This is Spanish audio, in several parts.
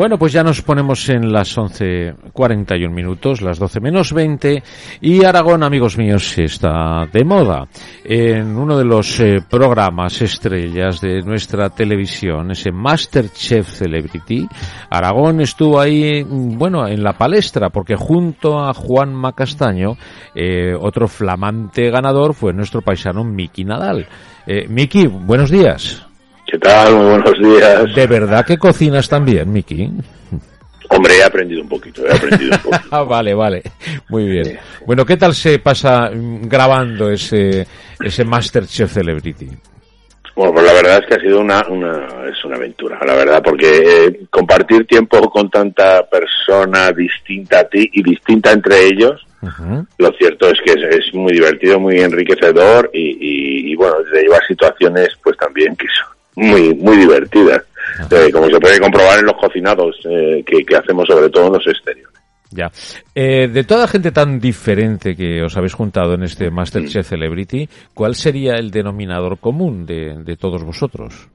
Bueno, pues ya nos ponemos en las 11.41 minutos, las 12 menos 20, y Aragón, amigos míos, está de moda. En uno de los eh, programas estrellas de nuestra televisión, ese Masterchef Celebrity, Aragón estuvo ahí, bueno, en la palestra, porque junto a Juan Macastaño, eh, otro flamante ganador fue nuestro paisano Miki Nadal. Eh, Miki, buenos días. ¿Qué tal? Muy buenos días. ¿De verdad que cocinas también, Miki? Hombre, he aprendido un poquito, he aprendido un poquito. ah, vale, vale. Muy bien. Bueno, ¿qué tal se pasa grabando ese, ese Masterchef Celebrity? Bueno, pues la verdad es que ha sido una, una es una aventura, la verdad, porque eh, compartir tiempo con tanta persona distinta a ti y distinta entre ellos, lo cierto es que es, es muy divertido, muy enriquecedor y, y, y, bueno, te lleva a situaciones pues también que son muy muy divertidas, eh, como se puede comprobar en los cocinados eh, que, que hacemos sobre todo en los exteriores. Ya. Eh, de toda gente tan diferente que os habéis juntado en este Masterchef Celebrity, ¿cuál sería el denominador común de, de todos vosotros?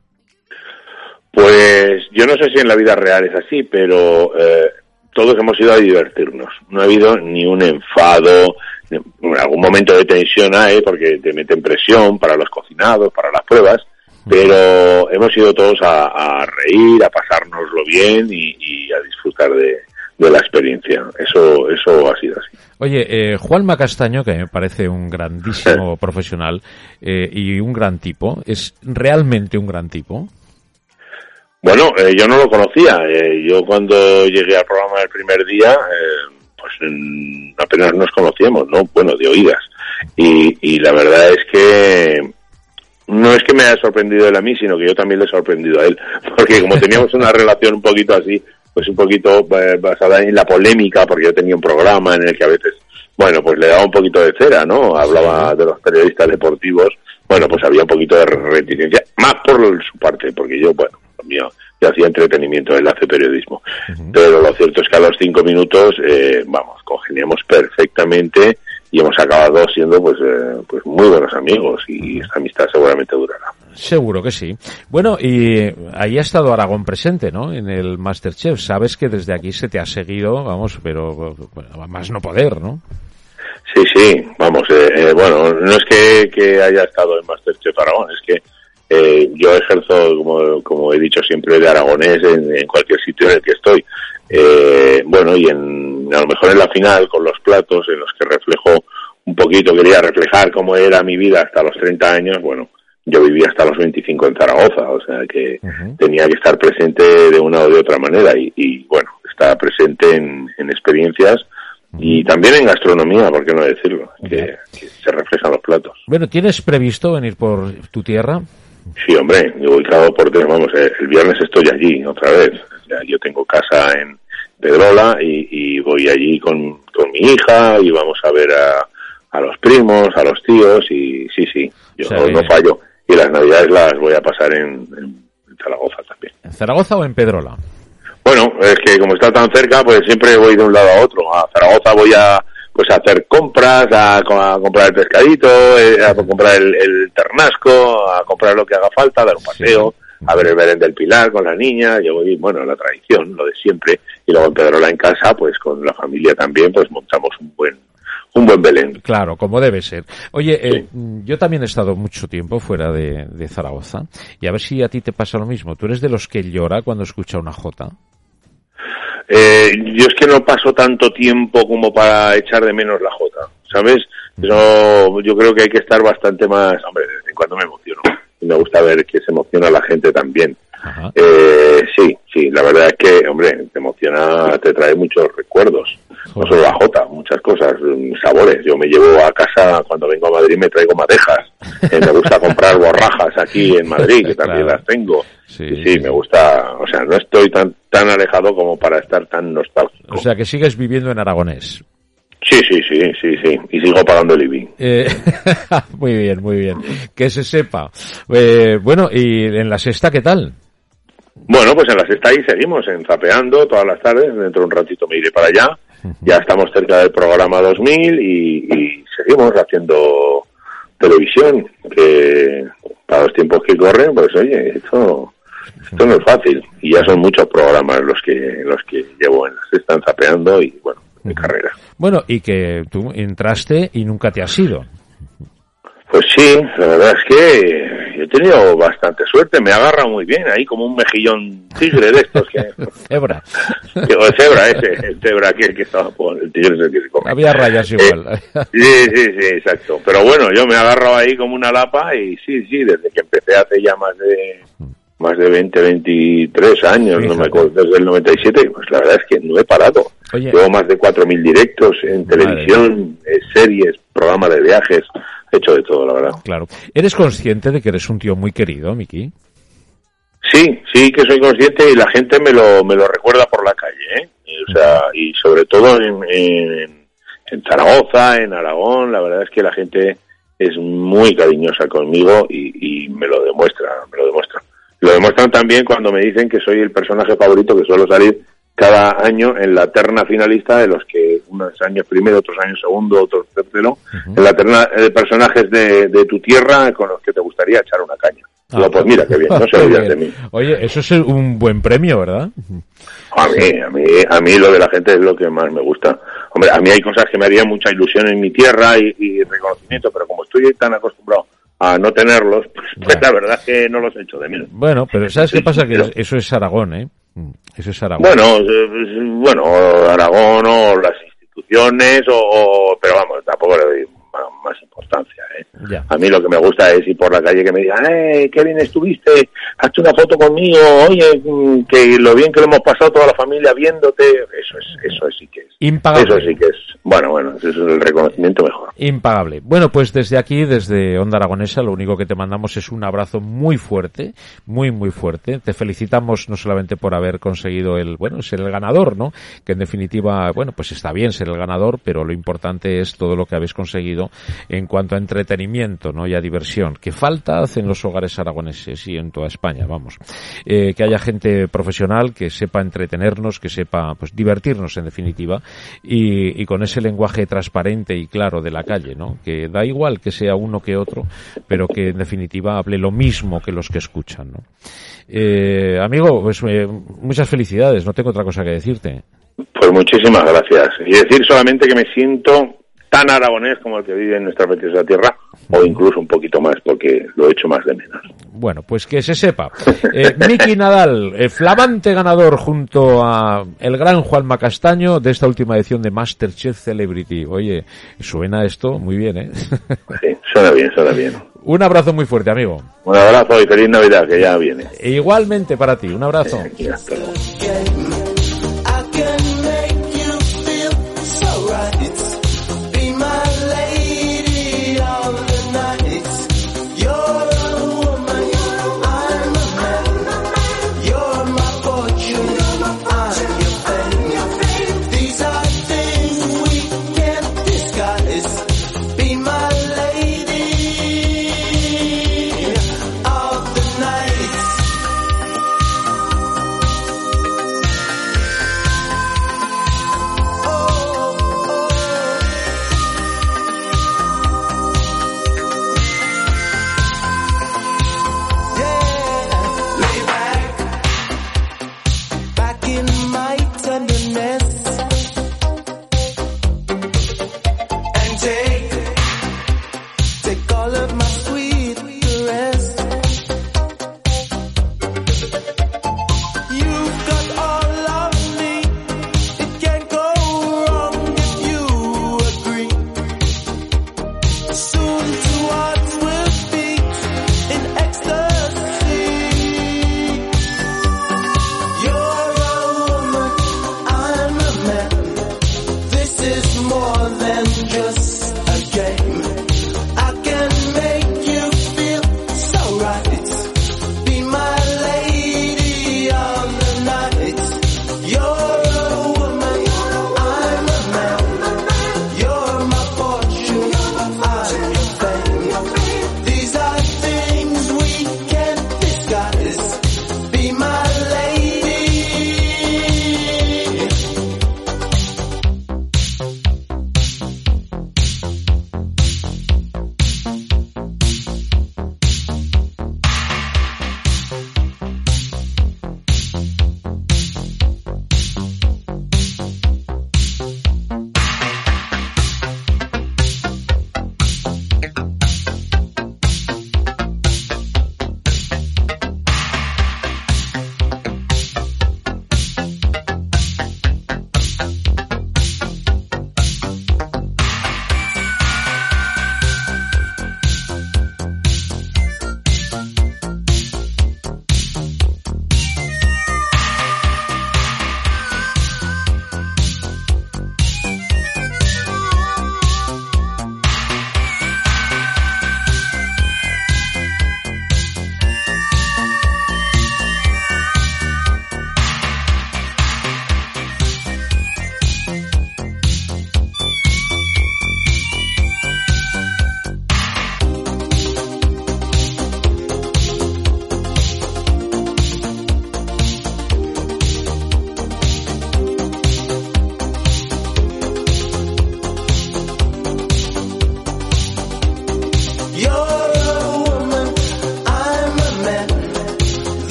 Pues yo no sé si en la vida real es así, pero eh, todos hemos ido a divertirnos. No ha habido ni un enfado, ni- algún momento de tensión hay, porque te meten presión para los cocinados, para las pruebas, pero hemos ido todos a, a reír, a pasárnoslo bien y, y a disfrutar de, de la experiencia. Eso, eso ha sido así. Oye, eh, Juan Macastaño, que me parece un grandísimo profesional eh, y un gran tipo, ¿es realmente un gran tipo? Bueno, eh, yo no lo conocía. Eh, yo cuando llegué al programa el primer día, pues apenas nos conocíamos, ¿no? Bueno, de oídas. Y, y la verdad es que no es que me haya sorprendido él a mí, sino que yo también le he sorprendido a él. Porque como teníamos una relación un poquito así, pues un poquito eh, basada en la polémica, porque yo tenía un programa en el que a veces, bueno, pues le daba un poquito de cera, ¿no? Hablaba de los periodistas deportivos. Bueno, pues había un poquito de reticencia, más por su parte, porque yo, bueno, lo mío, yo hacía entretenimiento, él hace periodismo. Pero lo cierto es que a los cinco minutos, eh, vamos, congeniamos perfectamente y hemos acabado siendo pues, eh, pues muy buenos amigos y esta amistad seguramente durará. Seguro que sí. Bueno, y ahí ha estado Aragón presente, ¿no? En el Masterchef. Sabes que desde aquí se te ha seguido, vamos, pero bueno, más no poder, ¿no? Sí, sí, vamos, eh, eh, bueno, no es que, que haya estado en Masterchef Aragón, es que eh, yo ejerzo, como, como he dicho siempre, de aragonés en, en cualquier sitio en el que estoy. Eh, bueno, y en, a lo mejor en la final, con los platos en los que reflejo un poquito, quería reflejar cómo era mi vida hasta los 30 años, bueno, yo vivía hasta los 25 en Zaragoza, o sea que tenía que estar presente de una o de otra manera y, y, bueno, está presente en, en experiencias y también en gastronomía, ¿por qué no decirlo? Que, que se reflejan los platos. Bueno, ¿tienes previsto venir por tu tierra? Sí, hombre, yo voy cada por tres, vamos, el viernes estoy allí otra vez. Yo tengo casa en Pedrola y, y voy allí con, con mi hija y vamos a ver a, a los primos, a los tíos y sí, sí, yo O sea, no fallo. Y las navidades las voy a pasar en, Zaragoza también. ¿En Zaragoza o en Pedrola? Bueno, es que como está tan cerca, pues siempre voy de un lado a otro. A Zaragoza voy a pues a hacer compras, a, co- a comprar el pescadito, eh, a comprar el, el ternasco, a comprar lo que haga falta, a dar un paseo, a ver el Belén del Pilar con la niña, yo voy, bueno, la tradición, lo de siempre, y luego en Pedrola en casa, pues con la familia también, pues montamos un buen, un buen Belén. Claro, como debe ser. Oye, eh, yo también he estado mucho tiempo fuera de, de Zaragoza y a ver si a ti te pasa lo mismo. ¿Tú eres de los que llora cuando escucha una jota? Eh, yo es que no paso tanto tiempo como para echar de menos la jota, ¿sabes? Eso, yo creo que hay que estar bastante más, hombre, de vez en cuando me emociono. Me gusta ver que se emociona la gente también. Eh, sí, sí, la verdad es que, hombre, te emociona, te trae muchos recuerdos. No solo la jota, muchas cosas, mm, sabores. Yo me llevo a casa, cuando vengo a Madrid me traigo madejas. Eh, me gusta comprar borrajas aquí en Madrid, que también Claro. las tengo. Sí, sí, me gusta, o sea, no estoy tan tan alejado como para estar tan nostálgico. O sea, que sigues viviendo en aragonés. Sí, sí, sí, sí, sí. Y sigo pagando el IBI. Eh, muy bien, muy bien. Que se sepa. Eh, bueno, ¿y en la sexta qué tal? Bueno, pues en la sexta ahí seguimos, en Zapeando todas las tardes. Dentro de un ratito me iré para allá. Ya estamos cerca del programa 2000 y, y seguimos haciendo televisión, que para los tiempos que corren, pues oye, esto, esto no es fácil. Y ya son muchos programas los que, los que llevo en la sexta zapeando y bueno, mi carrera. Bueno, y que tú entraste y nunca te has ido. Pues sí, la verdad es que yo he tenido bastante suerte, me agarra muy bien ahí como un mejillón tigre de estos que... cebra. Digo, cebra ese, el cebra que estaba por el tigre ese que se come. Había rayas igual. Eh, sí, sí, sí, exacto. Pero bueno, yo me agarro ahí como una lapa y sí, sí, desde que empecé hace ya más de más de 20, 23 años, no me acuerdo, desde el 97, pues la verdad es que no he parado. Oye. Llevo más de 4.000 directos en televisión, eh, series, programas de viajes, he hecho de todo, la verdad. Claro. ¿Eres consciente de que eres un tío muy querido, Miki? Sí, sí que soy consciente y la gente me lo, me lo recuerda por la calle, ¿eh? O sea, y sobre todo en, en, en Zaragoza, en Aragón, la verdad es que la gente es muy cariñosa conmigo y, y me lo demuestra, me lo demuestra. Lo demuestran también cuando me dicen que soy el personaje favorito que suelo salir cada año en la terna finalista de los que unos años primero, otros años segundo, otros tercero, en la terna de personajes de, de, tu tierra con los que te gustaría echar una caña. Ah, Digo, pues mira, qué bien, no se olvidan de mí. Oye, eso es un buen premio, ¿verdad? A mí, a mí, a mí lo de la gente es lo que más me gusta. Hombre, a mí hay cosas que me harían mucha ilusión en mi tierra y, y reconocimiento, pero como estoy tan acostumbrado a no tenerlos, pues, pues la verdad es que no los echo de menos. Bueno, pero ¿sabes qué pasa? Que eso es Aragón, ¿eh? Eso es Aragón. Bueno, eh, bueno, Aragón o las instituciones, o, o pero vamos, tampoco le doy más, importancia. ¿eh? A mí lo que me gusta es ir por la calle que me digan, eh, qué bien estuviste, hazte una foto conmigo, oye, mm, que lo bien que lo hemos pasado toda la familia viéndote, eso es, eso sí que es. Impagable. Eso sí que es, bueno, bueno, eso es el reconocimiento mejor. Impagable. Bueno, pues desde aquí, desde Onda Aragonesa, lo único que te mandamos es un abrazo muy fuerte, muy, muy fuerte. Te felicitamos no solamente por haber conseguido el, bueno, ser el ganador, ¿no? Que en definitiva, bueno, pues está bien ser el ganador, pero lo importante es todo lo que habéis conseguido en cuanto a entretenimiento, ¿no? Y a diversión, que falta en los hogares aragoneses y en toda España, vamos. Eh, que haya gente profesional que sepa entretenernos, que sepa, pues, divertirnos en definitiva, y, y con ese lenguaje transparente y claro de la calle, ¿no? Que da igual que sea uno que otro, pero que en definitiva hable lo mismo que los que escuchan, ¿no? Eh, amigo, pues eh, muchas felicidades, no tengo otra cosa que decirte. Pues muchísimas gracias. Y decir solamente que me siento tan aragonés como el que vive en nuestra preciosa tierra, o incluso un poquito más, porque lo he hecho más de menos. Bueno, pues que se sepa. Eh, Miki Nadal, eh, flamante ganador junto a el gran Juanma Castaño de esta última edición de Masterchef Celebrity. Oye, suena esto muy bien, ¿eh? Sí, suena bien, suena bien. Un abrazo muy fuerte, amigo. Un abrazo y feliz Navidad, que ya viene. E igualmente para ti, un abrazo.